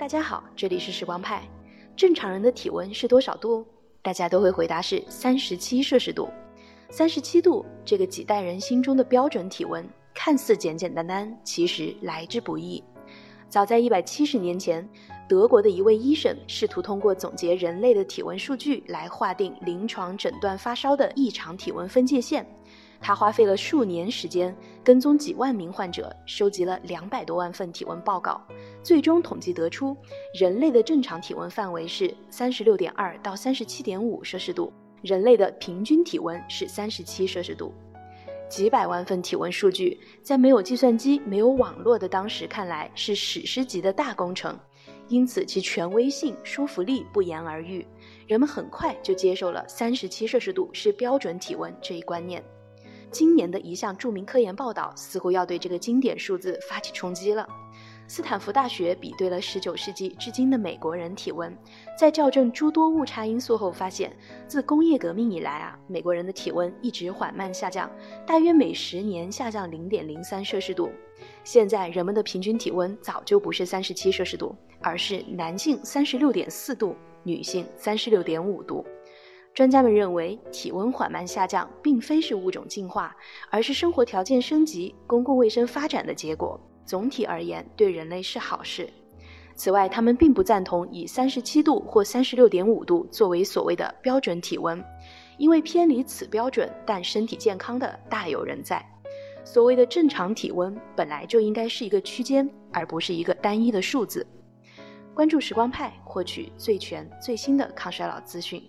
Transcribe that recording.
大家好，这里是时光派。正常人的体温是多少度？大家都会回答是三十七摄氏度。三十七度这个几代人心中的标准体温，看似简简单单，其实来之不易。早在一百七十年前，德国的一位医生试图通过总结人类的体温数据来划定临床诊断发烧的异常体温分界线。他花费了数年时间，跟踪几万名患者，收集了两百多万份体温报告，最终统计得出，人类的正常体温范围是三十六点二到三十七点五摄氏度，人类的平均体温是三十七摄氏度。几百万份体温数据，在没有计算机、没有网络的当时看来是史诗级的大工程，因此其权威性、说服力不言而喻。人们很快就接受了三十七摄氏度是标准体温这一观念。今年的一项著名科研报道似乎要对这个经典数字发起冲击了。斯坦福大学比对了19世纪至今的美国人体温，在校正诸多误差因素后发现，自工业革命以来啊，美国人的体温一直缓慢下降，大约每十年下降0.03摄氏度。现在人们的平均体温早就不是37摄氏度，而是男性36.4度，女性36.5度。专家们认为，体温缓慢下降并非是物种进化，而是生活条件升级、公共卫生发展的结果。总体而言，对人类是好事。此外，他们并不赞同以三十七度或三十六点五度作为所谓的标准体温，因为偏离此标准但身体健康的大有人在。所谓的正常体温本来就应该是一个区间，而不是一个单一的数字。关注时光派，获取最全最新的抗衰老资讯。